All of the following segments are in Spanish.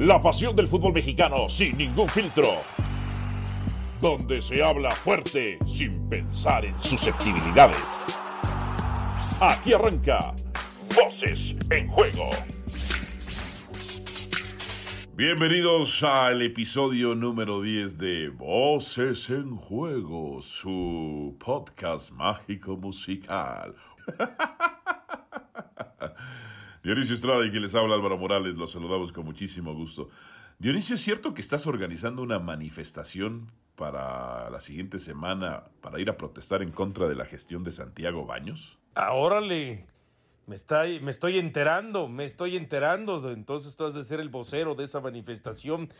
La pasión del fútbol mexicano sin ningún filtro. Donde se habla fuerte sin pensar en susceptibilidades. Aquí arranca Voces en Juego. Bienvenidos al episodio número 10 de Voces en Juego, su podcast mágico musical. Dionisio Estrada y quien les habla Álvaro Morales, los saludamos con muchísimo gusto. Dionisio, ¿es cierto que estás organizando una manifestación para la siguiente semana para ir a protestar en contra de la gestión de Santiago Baños? Órale, me, está, me estoy enterando, me estoy enterando, entonces tú has de ser el vocero de esa manifestación.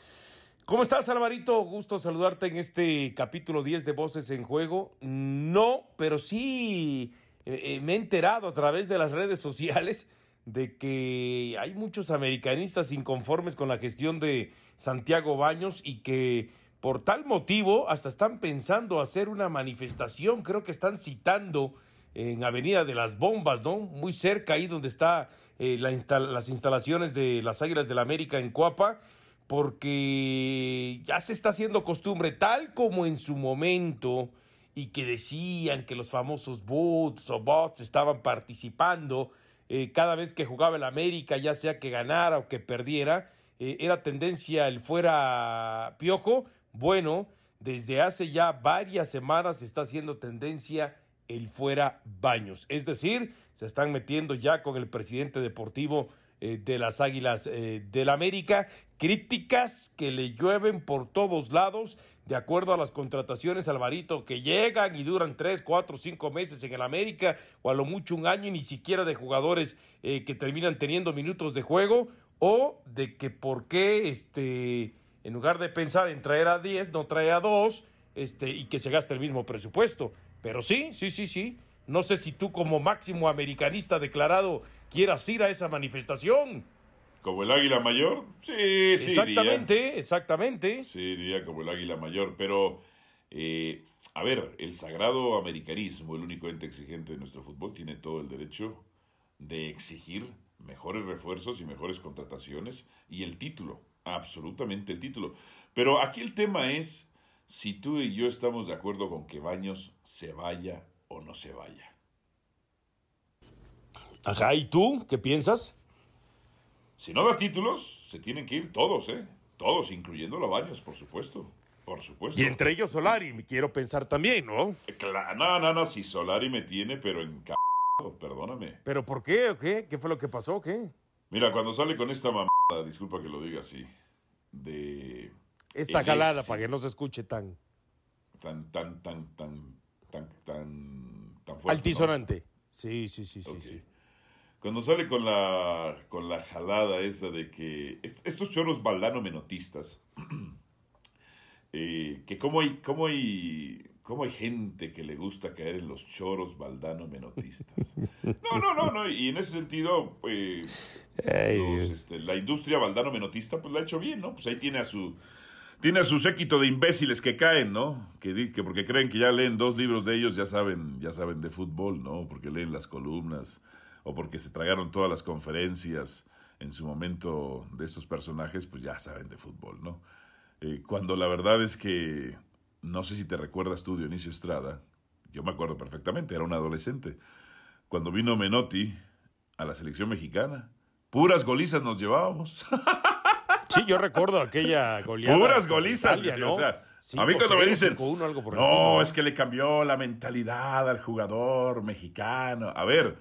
¿Cómo estás, Alvarito? Gusto saludarte en este capítulo 10 de Voces en Juego. No, pero sí eh, eh, me he enterado a través de las redes sociales de que hay muchos americanistas inconformes con la gestión de Santiago Baños y que por tal motivo hasta están pensando hacer una manifestación, creo que están citando en Avenida de las Bombas, ¿no? Muy cerca ahí donde está eh, las instalaciones de las Águilas del la América en Cuapa, porque ya se está haciendo costumbre, tal como en su momento, y que decían que los famosos bots o bots estaban participando eh, cada vez que jugaba el América, ya sea que ganara o que perdiera, eh, era tendencia el fuera piojo. Bueno, desde hace ya varias semanas está haciendo tendencia el fuera baños. Es decir, se están metiendo ya con el presidente deportivo eh, de las Águilas del América. Críticas que le llueven por todos lados de acuerdo a las contrataciones, Alvarito, que llegan y duran tres, cuatro, cinco meses en el América, o a lo mucho un año y ni siquiera de jugadores eh, que terminan teniendo minutos de juego, o de que por qué, este, en lugar de pensar en traer a 10, no trae a 2, este, y que se gaste el mismo presupuesto. Pero sí, sí, sí, sí. No sé si tú como máximo americanista declarado quieras ir a esa manifestación. ¿Como el águila mayor? Sí, sí. Exactamente, exactamente. Sí, diría como el águila mayor, pero... Eh, a ver, el sagrado americanismo, el único ente exigente de nuestro fútbol, tiene todo el derecho de exigir mejores refuerzos y mejores contrataciones y el título, absolutamente el título. Pero aquí el tema es si tú y yo estamos de acuerdo con que Baños se vaya o no se vaya. Ajá, ¿y tú qué piensas? Si no da títulos, se tienen que ir todos, ¿eh? Todos, incluyendo los Baños, por supuesto. Por supuesto. Y entre ellos Solari, me quiero pensar también, ¿no? Eh, no, no, no, si Solari me tiene, pero en c... perdóname. ¿Pero por qué o qué? ¿Qué fue lo que pasó o qué? Mira, cuando sale con esta mamada, disculpa que lo diga así, de... Esta jalada, para que no se escuche tan... Tan, tan, tan, tan, tan, tan, tan fuerte. Altisonante. Sí, sí, sí, sí, sí. Cuando sale con la, con la jalada esa de que estos chorros baldano menotistas, eh, que cómo hay, cómo, hay, cómo hay gente que le gusta caer en los choros baldano menotistas. No, no, no, no, y en ese sentido, eh, este, la industria baldano menotista pues la ha hecho bien, ¿no? Pues ahí tiene a su... Tiene a su séquito de imbéciles que caen, ¿no? Que, que porque creen que ya leen dos libros de ellos, ya saben, ya saben de fútbol, ¿no? Porque leen las columnas, o porque se tragaron todas las conferencias en su momento de estos personajes, pues ya saben de fútbol, ¿no? Eh, cuando la verdad es que, no sé si te recuerdas tú, Dionisio Estrada, yo me acuerdo perfectamente, era un adolescente, cuando vino Menotti a la selección mexicana, puras golizas nos llevábamos. Sí, yo recuerdo aquella goleada. Puras golizas, ¿no? O sea, a mí cuando me dicen, no, es que le cambió la mentalidad al jugador mexicano. A ver,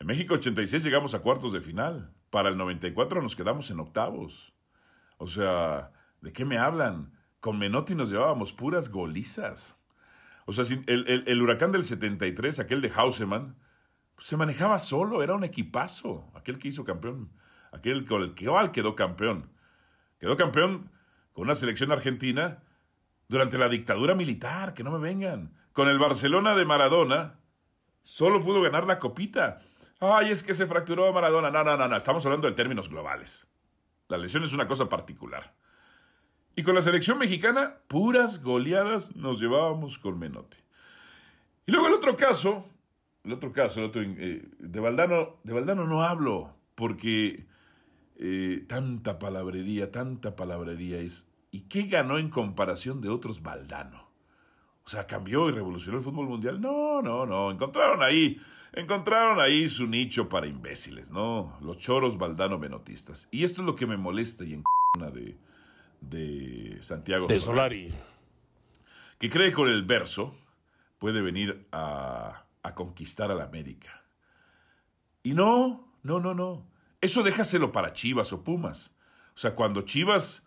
en México 86 llegamos a cuartos de final. Para el 94 nos quedamos en octavos. O sea, ¿de qué me hablan? Con Menotti nos llevábamos puras golizas. O sea, el, huracán del 73, aquel de Hausemann, se manejaba solo, era un equipazo. Aquel que hizo campeón, aquel con el que quedó campeón. Quedó campeón con una selección argentina durante la dictadura militar, que no me vengan. Con el Barcelona de Maradona, solo pudo ganar la copita. Ay, es que se fracturó Maradona. No, no, no, no. Estamos hablando en términos globales. La lesión es una cosa particular. Y con la selección mexicana, puras goleadas nos llevábamos con Menotti. Y luego el otro caso, el otro caso, el otro, eh, de, Valdano, de no hablo, porque eh, tanta palabrería, tanta palabrería es. ¿Y qué ganó en comparación de otros Valdano? O sea, cambió y revolucionó el fútbol mundial. No, no, no. Encontraron ahí, encontraron ahí su nicho para imbéciles, ¿no? Los choros Valdano menotistas. Y esto es lo que me molesta y en de, de Santiago de Solari. Que cree que con el verso puede venir a, a conquistar a la América. Y no, no, no, no. Eso déjaselo para Chivas o Pumas. O sea, cuando Chivas,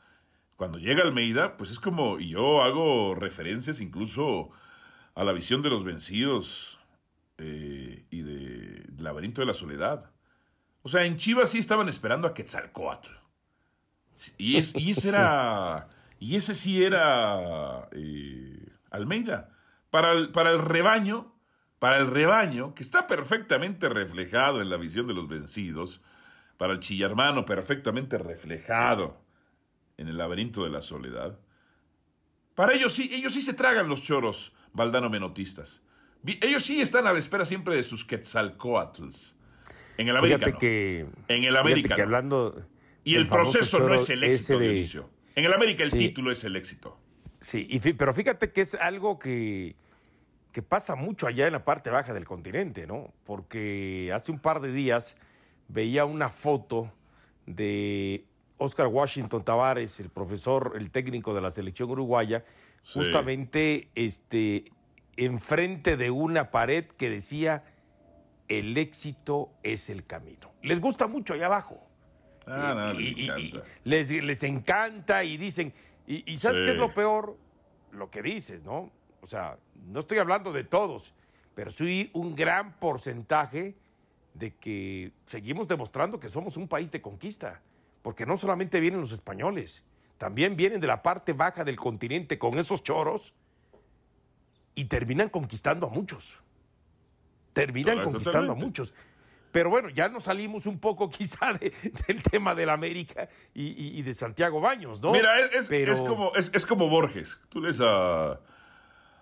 cuando llega Almeida, pues es como, y yo hago referencias incluso a la visión de los vencidos eh, y de Laberinto de la Soledad. O sea, en Chivas sí estaban esperando a Quetzalcoatl. Y, es, y ese era, y ese sí era eh, Almeida. Para el, para el rebaño, para el rebaño, que está perfectamente reflejado en la visión de los vencidos, para el chillarmano perfectamente reflejado en el laberinto de la soledad. Para ellos sí, ellos sí se tragan los choros valdano menotistas. Ellos sí están a la espera siempre de sus quetzalcoatls. En el americano. que, en el americano. Que hablando y el proceso no es el éxito de... En el América el título es el éxito. Sí, y, pero fíjate que es algo que, que pasa mucho allá en la parte baja del continente, ¿no? Porque hace un par de días veía una foto de Oscar Washington Tavares, el profesor, el técnico de la selección uruguaya, justamente este, enfrente de una pared que decía, el éxito es el camino. Les gusta mucho allá abajo. Ah, les, encanta. les, encanta y dicen, y, ¿sabes qué es lo peor? Lo que dices, ¿no? O sea, no estoy hablando de todos, pero sí un gran porcentaje de que seguimos demostrando que somos un país de conquista, porque no solamente vienen los españoles, también vienen de la parte baja del continente con esos choros y terminan conquistando a muchos. Terminan conquistando a muchos. Pero bueno, ya nos salimos un poco quizá del tema de la América y, de Santiago Baños, ¿no? Mira, es, como, es, como Borges. Tú lees a,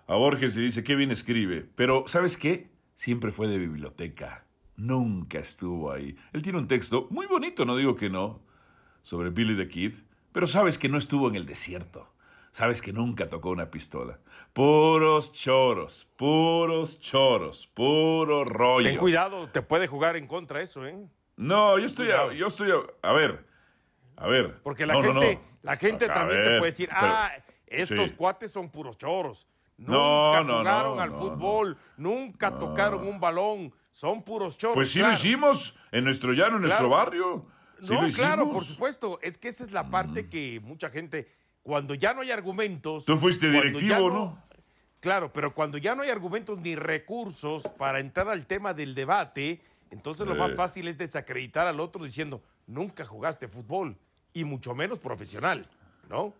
a Borges y dice, qué bien escribe. Pero, ¿sabes qué? Siempre fue de biblioteca nunca estuvo ahí. Él tiene un texto muy bonito, no digo que no, sobre Billy the Kid, pero sabes que no estuvo en el desierto. Sabes que nunca tocó una pistola. Puros choros, puros choros, puro rollo. Ten cuidado, te puede jugar en contra eso, ¿eh? No, yo estoy, a, yo estoy, a, ver, a ver. Porque la gente, La gente también te puede decir, ah, estos cuates son puros choros. Nunca jugaron al fútbol, nunca tocaron un balón, son puros choros. Pues sí lo hicimos en nuestro llano, en nuestro barrio. No, claro, por supuesto. Es que esa es la parte mm. que mucha gente, cuando ya no hay argumentos. Tú fuiste directivo, no, Claro, pero cuando ya no hay argumentos ni recursos para entrar al tema del debate, entonces lo más fácil es desacreditar al otro diciendo, nunca jugaste fútbol, y mucho menos profesional, ¿no?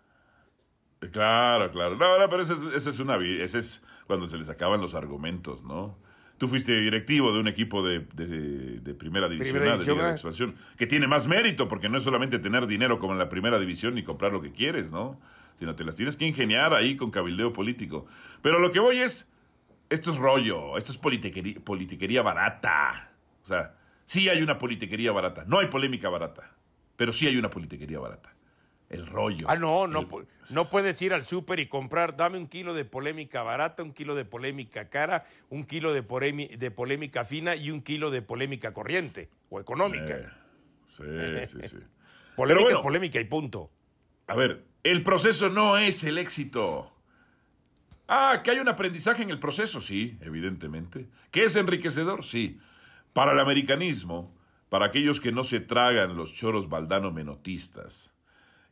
Claro, claro. No, no pero ese es, es una... Ese es cuando se les acaban los argumentos, ¿no? Tú fuiste directivo de un equipo de, primera división, de, ¿eh? expansión, que tiene más mérito, porque no es solamente tener dinero como en la primera división y comprar lo que quieres, ¿no? Sino te las tienes que ingeniar ahí con cabildeo político. Pero lo que voy es, esto es rollo, esto es politiquería, politiquería barata. O sea, sí hay una politiquería barata, no hay polémica barata, pero sí hay una politiquería barata el rollo. Ah, no, no, no puedes ir al súper y comprar, dame un kilo de polémica barata, un kilo de polémica cara, un kilo de, de polémica fina y un kilo de polémica corriente o económica. sí, sí, sí. polémica es polémica y punto. A ver, el proceso no es el éxito. Ah, que hay un aprendizaje en el proceso, sí, evidentemente. ¿Que es enriquecedor? Sí. Para el americanismo, para aquellos que no se tragan los choros baldano menotistas,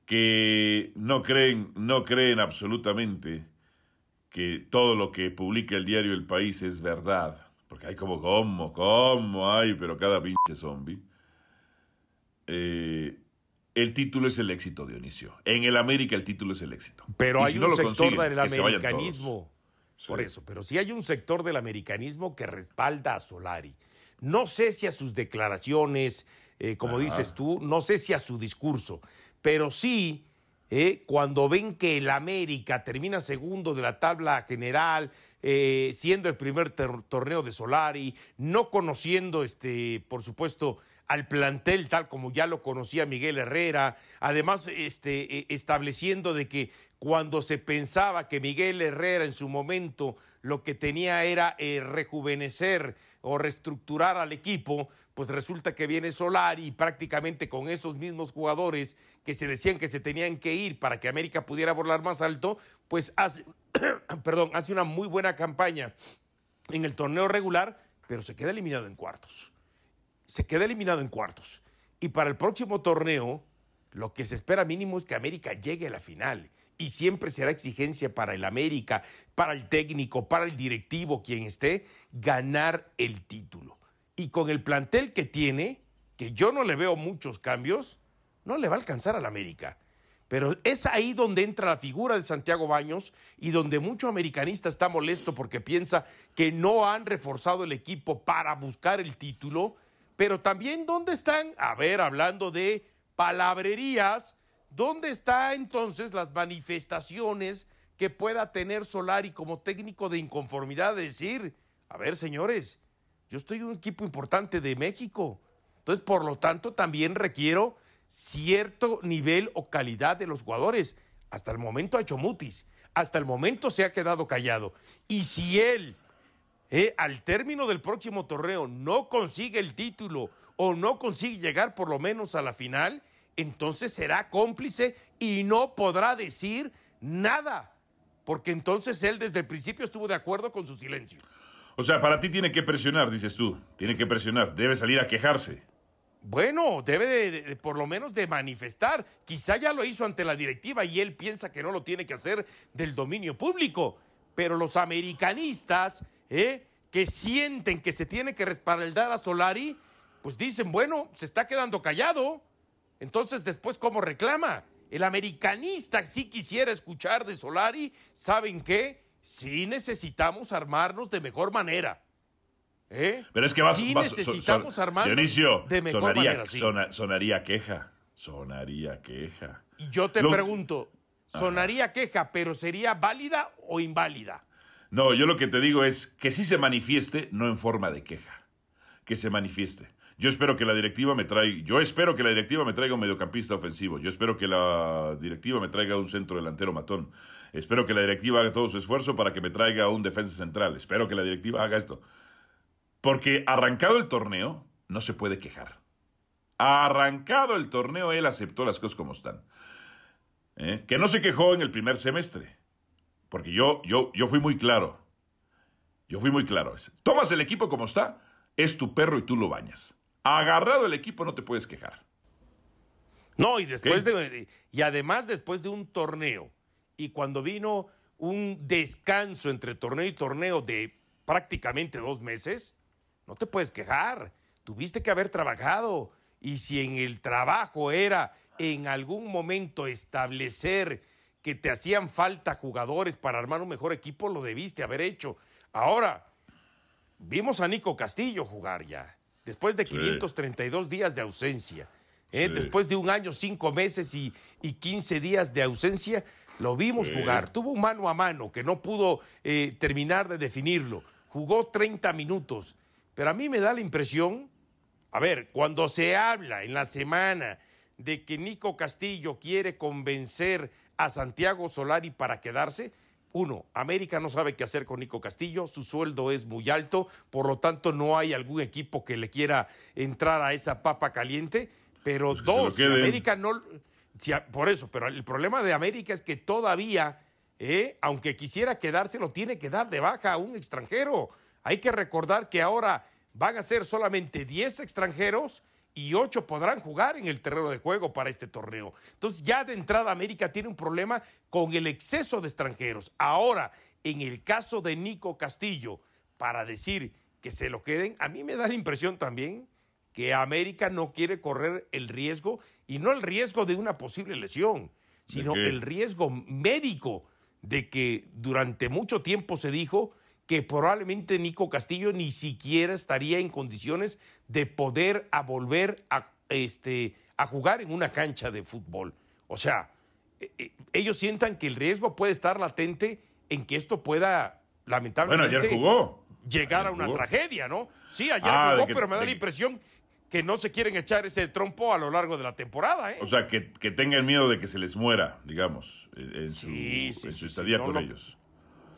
que no creen, no creen absolutamente que todo lo que publica el diario El País es verdad. Porque hay como, ¿cómo? ¿Cómo hay? Pero cada pinche zombie. Eh, el título es el éxito, Dionisio. En el América el título es el éxito. Pero hay un sector del americanismo. Por eso, pero sí hay un sector del americanismo que respalda a Solari. No sé si a sus declaraciones, eh, como dices tú, no sé si a su discurso, pero sí, eh, cuando ven que el América termina segundo de la tabla general, eh, siendo el primer torneo de Solari, no conociendo, este, por supuesto, al plantel tal como ya lo conocía Miguel Herrera, además este, e, estableciendo de que cuando se pensaba que Miguel Herrera en su momento lo que tenía era eh, rejuvenecer o reestructurar al equipo, pues resulta que viene Solari y prácticamente con esos mismos jugadores que se decían que se tenían que ir para que América pudiera volar más alto, pues hace, perdón, hace una muy buena campaña en el torneo regular, pero se queda eliminado en cuartos. Se queda eliminado en cuartos. Y para el próximo torneo, lo que se espera mínimo es que América llegue a la final y siempre será exigencia para el América, para el técnico, para el directivo, quien esté, ganar el título. Y con el plantel que tiene, que yo no le veo muchos cambios, no le va a alcanzar al América. Pero es ahí donde entra la figura de Santiago Baños y donde mucho americanista está molesto porque piensa que no han reforzado el equipo para buscar el título. Pero también, ¿dónde están? A ver, hablando de palabrerías, ¿Dónde está entonces las manifestaciones que pueda tener Solari como técnico de inconformidad de decir, a ver, señores, yo estoy en un equipo importante de México. Entonces, por lo tanto, también requiero cierto nivel o calidad de los jugadores. Hasta el momento ha hecho mutis. Hasta el momento se ha quedado callado. Y si él, eh, al término del próximo torneo, no consigue el título o no consigue llegar por lo menos a la final, entonces será cómplice y no podrá decir nada, porque entonces él desde el principio estuvo de acuerdo con su silencio. O sea, para ti tiene que presionar, dices tú, tiene que presionar, debe salir a quejarse. Bueno, debe de, por lo menos de manifestar. Quizá ya lo hizo ante la directiva y él piensa que no lo tiene que hacer del dominio público. Pero los americanistas, ¿eh? que sienten que se tiene que respaldar a Solari, pues dicen, bueno, se está quedando callado. Entonces, después, ¿cómo reclama? El americanista sí quisiera escuchar de Solari, ¿saben qué? Sí necesitamos armarnos de mejor manera. ¿Eh? Pero es que vas, sí necesitamos armarnos de mejor sonaría, manera. sonaría queja. Sonaría queja. Y yo te pregunto, sonaría queja, pero ¿sería válida o inválida? No, yo lo que te digo es que sí se manifieste, no en forma de queja. Que se manifieste. Yo espero que la directiva me traiga, yo espero que la directiva me traiga un mediocampista ofensivo. Yo espero que la directiva me traiga un centro delantero matón. Espero que la directiva haga todo su esfuerzo para que me traiga un defensa central. Espero que la directiva haga esto. Porque arrancado el torneo, no se puede quejar. Arrancado el torneo, él aceptó las cosas como están. ¿Eh? Que no se quejó en el primer semestre. Porque yo, yo, yo fui muy claro. Yo fui muy claro. Tomas el equipo como está, es tu perro y tú lo bañas agarrado el equipo no te puedes quejar. No, y después de, y además después de un torneo y cuando vino un descanso entre torneo y torneo de prácticamente dos meses, no te puedes quejar. Tuviste que haber trabajado y si en el trabajo era en algún momento establecer que te hacían falta jugadores para armar un mejor equipo, lo debiste haber hecho. Ahora, vimos a Nico Castillo jugar ya después de 532 días de ausencia, ¿eh? después de un año, cinco meses y, y 15 días de ausencia, lo vimos jugar. Tuvo un mano a mano que no pudo eh, terminar de definirlo. Jugó 30 minutos. Pero a mí me da la impresión, a ver, cuando se habla en la semana de que Nico Castillo quiere convencer a Santiago Solari para quedarse, uno, América no sabe qué hacer con Nico Castillo, su sueldo es muy alto, por lo tanto no hay algún equipo que le quiera entrar a esa papa caliente. Pero pues dos, América no... por eso, pero el problema de América es que todavía, eh, aunque quisiera quedarse, lo tiene que dar de baja a un extranjero. Hay que recordar que ahora van a ser solamente 10 extranjeros y ocho podrán jugar en el terreno de juego para este torneo. Entonces ya de entrada América tiene un problema con el exceso de extranjeros. Ahora, en el caso de Nico Castillo, para decir que se lo queden, a mí me da la impresión también que América no quiere correr el riesgo, y no el riesgo de una posible lesión, sino el riesgo médico de que durante mucho tiempo se dijo que probablemente Nico Castillo ni siquiera estaría en condiciones de poder a volver a, este, a jugar en una cancha de fútbol. O sea, e, e, ellos sientan que el riesgo puede estar latente en que esto pueda, lamentablemente, jugó. llegar a una tragedia, ¿no? Sí, ayer ah, jugó, pero me da la impresión que no se quieren echar ese trompo a lo largo de la temporada. ¿eh? O sea, que, que tengan miedo de que se les muera, digamos, en su, sí, su estadía con ellos.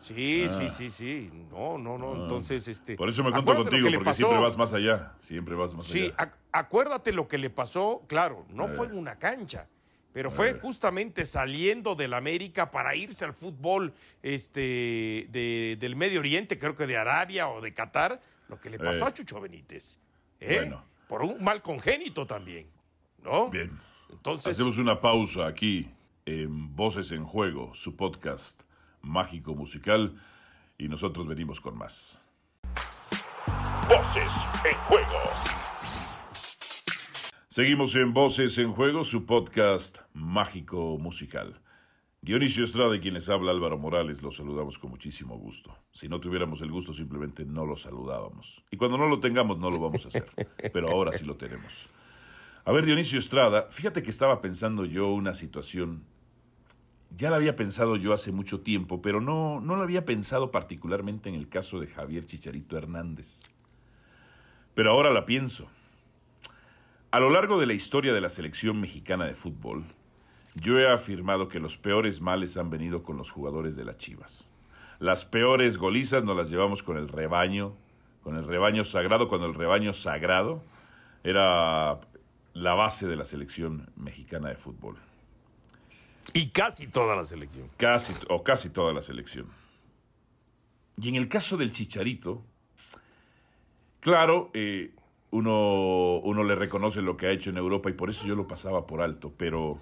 Sí, sí, ah. sí, sí. No, no, no. Ah. Entonces, este. Por eso me cuento contigo, porque siempre vas más allá. Siempre vas más allá. Sí, acuérdate lo que le pasó. Claro, no fue en una cancha, pero fue justamente saliendo del América para irse al fútbol este, del Medio Oriente, creo que de Arabia o de Qatar, lo que le pasó a Chucho Benítez. ¿eh? Bueno. Por un mal congénito también, ¿no? Bien. Entonces. Hacemos una pausa aquí en Voces en Juego, su podcast mágico musical y nosotros venimos con más. Voces en Juego. Seguimos en Voces en Juego, su podcast mágico musical. Dionisio Estrada y quienes habla Álvaro Morales, los saludamos con muchísimo gusto. Si no tuviéramos el gusto, simplemente no lo saludábamos. Y cuando no lo tengamos, no lo vamos a hacer. Pero ahora sí lo tenemos. A ver, Dionisio Estrada, fíjate que estaba pensando yo una situación ya la había pensado yo hace mucho tiempo, pero no, no la había pensado particularmente en el caso de Javier Chicharito Hernández. Pero ahora la pienso. A lo largo de la historia de la selección mexicana de fútbol, yo he afirmado que los peores males han venido con los jugadores de las Chivas. Las peores golizas nos las llevamos con el rebaño, con el rebaño sagrado, cuando el rebaño sagrado era la base de la selección mexicana de fútbol. Y casi toda la selección. Casi, o casi toda la selección. Y en el caso del Chicharito, claro, eh, uno, uno le reconoce lo que ha hecho en Europa y por eso yo lo pasaba por alto, pero,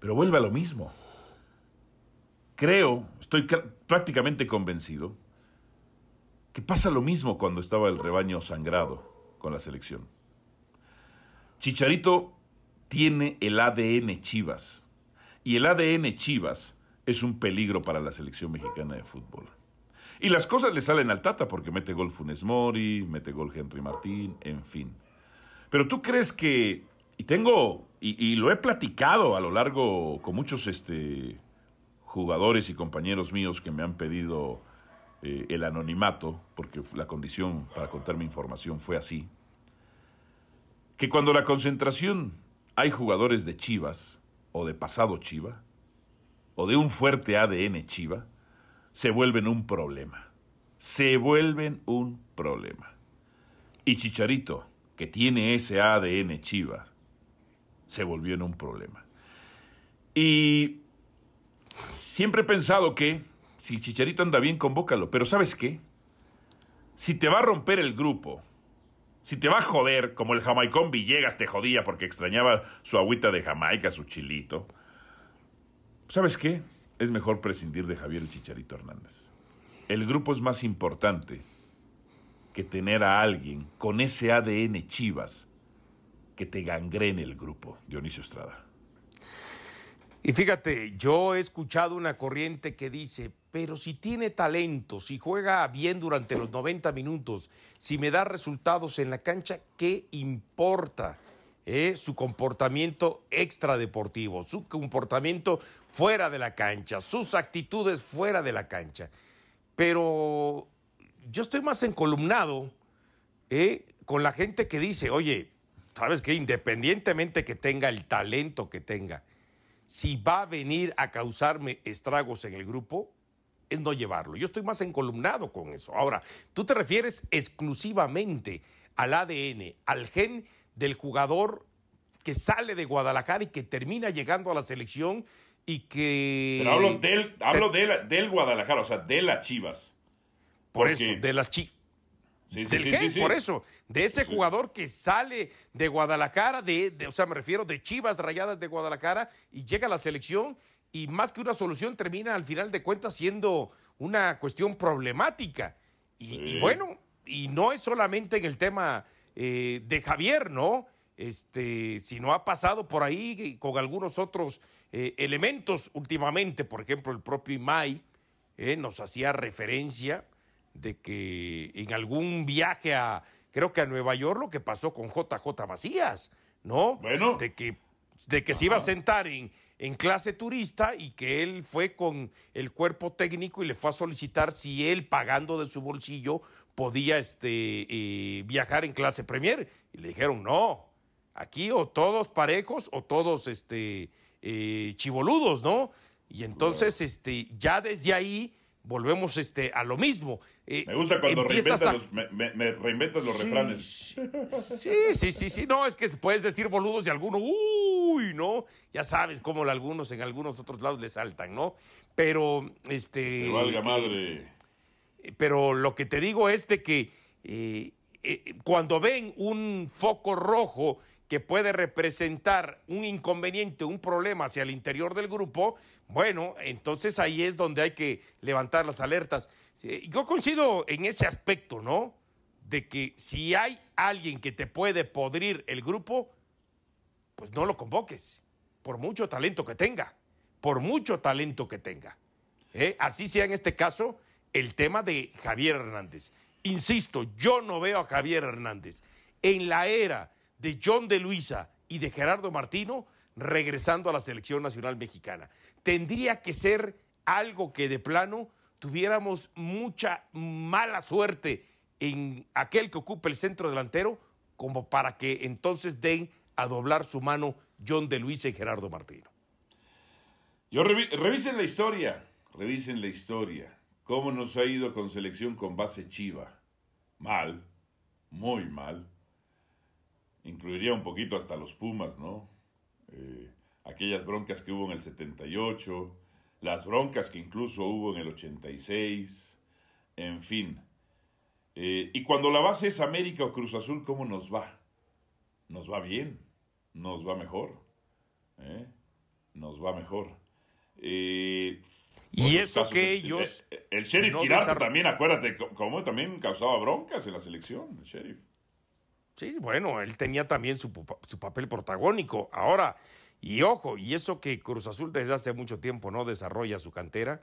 pero vuelve a lo mismo. Creo, estoy prácticamente convencido, que pasa lo mismo cuando estaba el rebaño sangrado con la selección. Chicharito tiene el ADN Chivas y el ADN Chivas es un peligro para la selección mexicana de fútbol. Y las cosas le salen al Tata porque mete gol Funes Mori, mete gol Henry Martín, en fin. Pero tú crees que, y tengo, y, lo he platicado a lo largo con muchos este, jugadores y compañeros míos que me han pedido eh, el anonimato, porque la condición para contar mi información fue así, que cuando la concentración hay jugadores de Chivas, o de pasado chiva, o de un fuerte ADN chiva, se vuelven un problema. Se vuelven un problema. Y Chicharito, que tiene ese ADN chiva, se volvió en un problema. Y siempre he pensado que si Chicharito anda bien, convócalo. Pero ¿sabes qué? Si te va a romper el grupo, si te va a joder, como el jamaicón Villegas te jodía porque extrañaba su agüita de Jamaica, su chilito, ¿sabes qué? Es mejor prescindir de Javier el Chicharito Hernández. El grupo es más importante que tener a alguien con ese ADN chivas que te gangrene el grupo, Dionisio Estrada. Y fíjate, yo he escuchado una corriente que dice, pero si tiene talento, si juega bien durante los 90 minutos, si me da resultados en la cancha, ¿qué importa? Eh? Su comportamiento extradeportivo, su comportamiento fuera de la cancha, sus actitudes fuera de la cancha. Pero yo estoy más encolumnado eh, con la gente que dice, oye, ¿sabes qué? Independientemente que tenga el talento que tenga, si va a venir a causarme estragos en el grupo, es no llevarlo. Yo estoy más encolumnado con eso. Ahora, tú te refieres exclusivamente al ADN, al gen del jugador que sale de Guadalajara y que termina llegando a la selección y que... Pero hablo del, hablo del Guadalajara, o sea, de las Chivas. Por eso, de las Chivas. Sí, del por eso, de ese jugador que sale de Guadalajara, de, o sea, me refiero de Chivas Rayadas de Guadalajara y llega a la selección y más que una solución termina al final de cuentas siendo una cuestión problemática. Y, bueno, y no es solamente en el tema eh, de Javier, ¿no? Este, sino ha pasado por ahí con algunos otros eh, elementos últimamente, por ejemplo, el propio Imai eh, nos hacía referencia de que en algún viaje a, creo que a Nueva York, lo que pasó con JJ Macías, ¿no? Bueno. De que, de que se iba a sentar en, en clase turista y que él fue con el cuerpo técnico y le fue a solicitar si él, pagando de su bolsillo, podía este, eh, viajar en clase Premier. Y le dijeron, no, aquí o todos parejos o todos este, eh, chivoludos, ¿no? Y entonces, este, ya desde ahí volvemos este, a lo mismo. Eh, me gusta cuando reinventas, los, me, reinventas los refranes. Sí, sí, sí, sí. No, es que puedes decir boludos y alguno, uy, ¿no? Ya sabes cómo algunos en algunos otros lados le saltan, ¿no? Pero, este. valga eh, madre. pero lo que te digo es de que eh, cuando ven un foco rojo que puede representar un inconveniente, un problema hacia el interior del grupo, bueno, entonces ahí es donde hay que levantar las alertas. Yo coincido en ese aspecto, ¿no? De que si hay alguien que te puede podrir el grupo, pues no lo convoques, por mucho talento que tenga, por mucho talento que tenga. ¿eh? Así sea en este caso el tema de Javier Hernández. Insisto, yo no veo a Javier Hernández en la era de John de Luisa y de Gerardo Martino regresando a la selección nacional mexicana. Tendría que ser algo que de plano tuviéramos mucha mala suerte en aquel que ocupe el centro delantero como para que entonces den a doblar su mano John de Luisa y Gerardo Martino. Yo revisen la historia, revisen la historia. ¿Cómo nos ha ido con selección con base chiva? Mal, muy mal incluiría un poquito hasta los Pumas, ¿no? Eh, aquellas broncas que hubo en el 78, las broncas que incluso hubo en el 86, en fin. Eh, y cuando la base es América o Cruz Azul, ¿cómo nos va? Nos va bien, nos va mejor, ¿eh? nos va mejor. y eso que ellos... El, sheriff no también, acuérdate, cómo también causaba broncas en la selección, el sheriff. Sí, bueno, él tenía también su, papel protagónico. Ahora, y ojo, y eso que Cruz Azul desde hace mucho tiempo no desarrolla su cantera,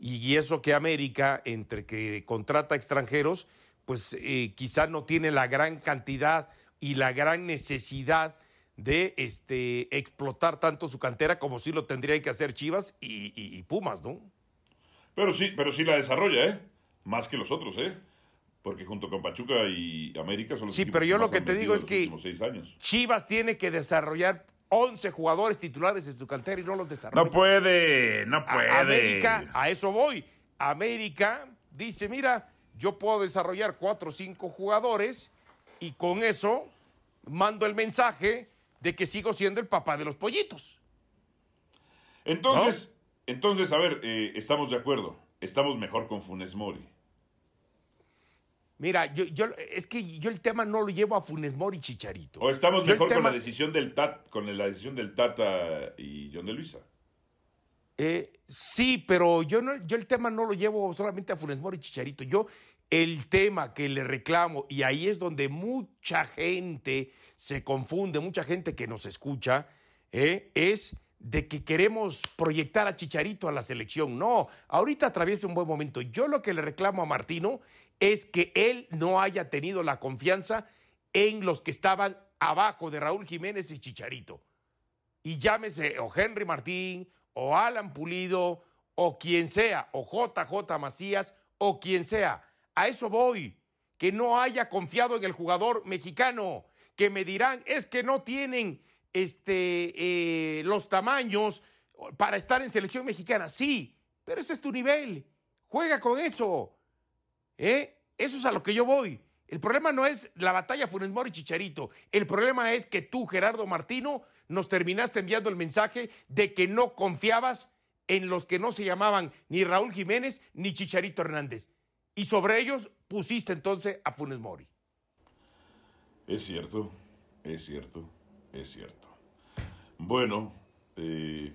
y eso que América, entre que contrata extranjeros, pues eh, quizá no tiene la gran cantidad y la gran necesidad de este, explotar tanto su cantera como sí lo tendrían que hacer Chivas y, y Pumas, ¿no? Pero sí, pero sí la desarrolla, ¿eh? Más que los otros, ¿eh? Porque junto con Pachuca y América son los Sí, pero yo lo que te digo es que Chivas tiene que desarrollar 11 jugadores titulares en su cantera y no los desarrolla. No puede, no puede. América, a eso voy. América dice, mira, yo puedo desarrollar 4 o 5 jugadores y con eso mando el mensaje de que sigo siendo el papá de los pollitos. Entonces, entonces a ver, eh, estamos de acuerdo. Estamos mejor con Funes Mori. Mira, yo, yo, es que yo el tema no lo llevo a Funes Mori y Chicharito. O estamos mejor con la decisión del Tat, con la decisión del Tata y John de Luisa. Eh, sí, pero yo no, yo el tema no lo llevo solamente a Funes Mori y Chicharito. Yo el tema que le reclamo, y ahí es donde mucha gente se confunde, mucha gente que nos escucha, eh, es de que queremos proyectar a Chicharito a la selección. No, ahorita atraviesa un buen momento. Yo lo que le reclamo a Martino es que él no haya tenido la confianza en los que estaban abajo de Raúl Jiménez y Chicharito. Y llámese o Henry Martín, o Alan Pulido, o quien sea, o JJ Macías, o quien sea. A eso voy. Que no haya confiado en el jugador mexicano. Que me dirán, es que no tienen este, eh, los tamaños para estar en selección mexicana. Sí, pero ese es tu nivel. Juega con eso. ¿Eh? Eso es a lo que yo voy. El problema no es la batalla Funes Mori Chicharito. El problema es que tú, Gerardo Martino, nos terminaste enviando el mensaje de que no confiabas en los que no se llamaban ni Raúl Jiménez ni Chicharito Hernández. Y sobre ellos pusiste entonces a Funes Mori. Es cierto, es cierto, es cierto. Bueno, eh,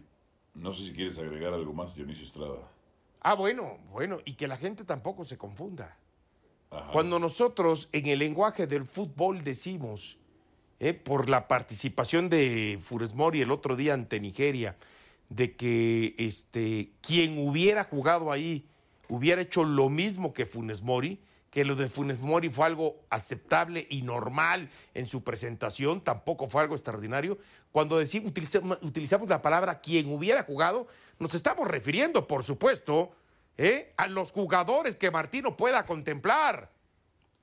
no sé si quieres agregar algo más, Dionisio Estrada. Ah, bueno, bueno, y que la gente tampoco se confunda. Cuando nosotros en el lenguaje del fútbol decimos, eh, por la participación de Funes Mori el otro día ante Nigeria, de que este, quien hubiera jugado ahí hubiera hecho lo mismo que Funes Mori, que lo de Funes Mori fue algo aceptable y normal en su presentación, tampoco fue algo extraordinario. Cuando utilizamos, la palabra quien hubiera jugado, nos estamos refiriendo, por supuesto, ¿eh? a los jugadores que Martino pueda contemplar.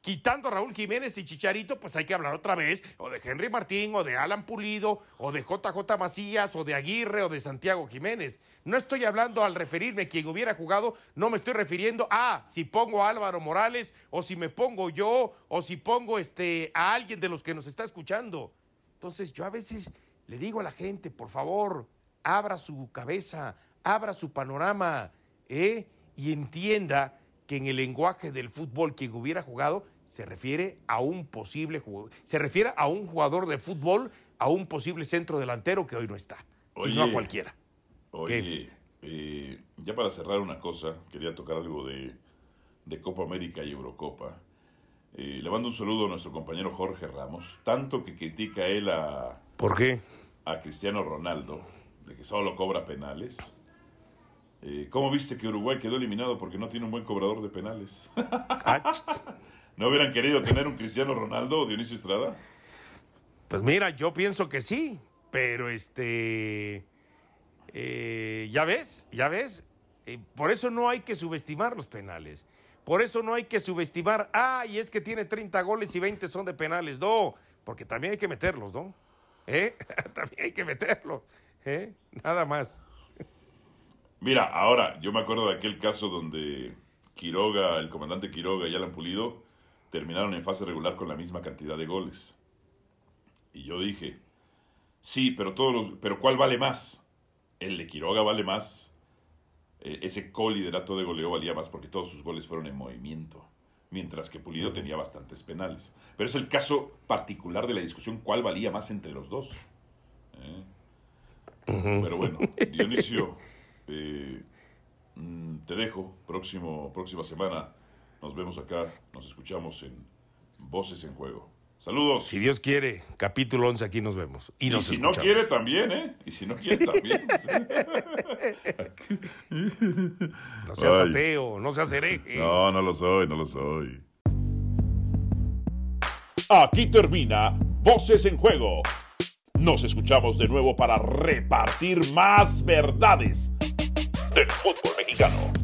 Quitando a Raúl Jiménez y Chicharito, pues hay que hablar otra vez o de Henry Martín, o de Alan Pulido, o de JJ Macías, o de Aguirre, o de Santiago Jiménez. No estoy hablando al referirme a quien hubiera jugado, no me estoy refiriendo a si pongo a Álvaro Morales, o si me pongo yo, o si pongo este, a alguien de los que nos está escuchando. Entonces yo a veces le digo a la gente, por favor, abra su cabeza, abra su panorama, ¿eh? y entienda que en el lenguaje del fútbol quien hubiera jugado se refiere a un posible jugador, se refiere a un jugador de fútbol, a un posible centro delantero que hoy no está, y no a cualquiera. Oye, eh, ya para cerrar una cosa, quería tocar algo de, Copa América y Eurocopa. Eh, le mando un saludo a nuestro compañero Jorge Ramos, tanto que critica él a... ¿Por qué? A Cristiano Ronaldo, de que solo cobra penales. Eh, ¿Cómo viste que Uruguay quedó eliminado porque no tiene un buen cobrador de penales? Ah, ¿No hubieran querido tener un Cristiano Ronaldo o Dionisio Estrada? Pues mira, yo pienso que sí, pero este... Eh, ya ves, ya ves. Eh, por eso no hay que subestimar los penales. Por eso no hay que subestimar, ah, y es que tiene 30 goles y 20 son de penales. No, porque también hay que meterlos, ¿no? ¿Eh? también hay que meterlos. ¿Eh? Nada más. Mira, ahora, yo me acuerdo de aquel caso donde Quiroga, el comandante Quiroga y Alan Pulido terminaron en fase regular con la misma cantidad de goles. Y yo dije, sí, pero todos los, pero ¿cuál vale más? El de Quiroga vale más. Eh, ese co-liderato de goleo valía más porque todos sus goles fueron en movimiento, mientras que Pulido tenía bastantes penales. Pero es el caso particular de la discusión cuál valía más entre los dos. ¿Eh? Pero bueno, Dionisio, eh, mm, te dejo. Próximo, próxima semana nos vemos acá, nos escuchamos en Voces en Juego. Saludos. Si Dios quiere, capítulo 11, aquí nos vemos. Y, si no quiere también, ¿eh? Y si no quiere también. no seas ateo, no seas hereje. No, no lo soy, no lo soy. Aquí termina Voces en Juego. Nos escuchamos de nuevo para repartir más verdades del fútbol mexicano.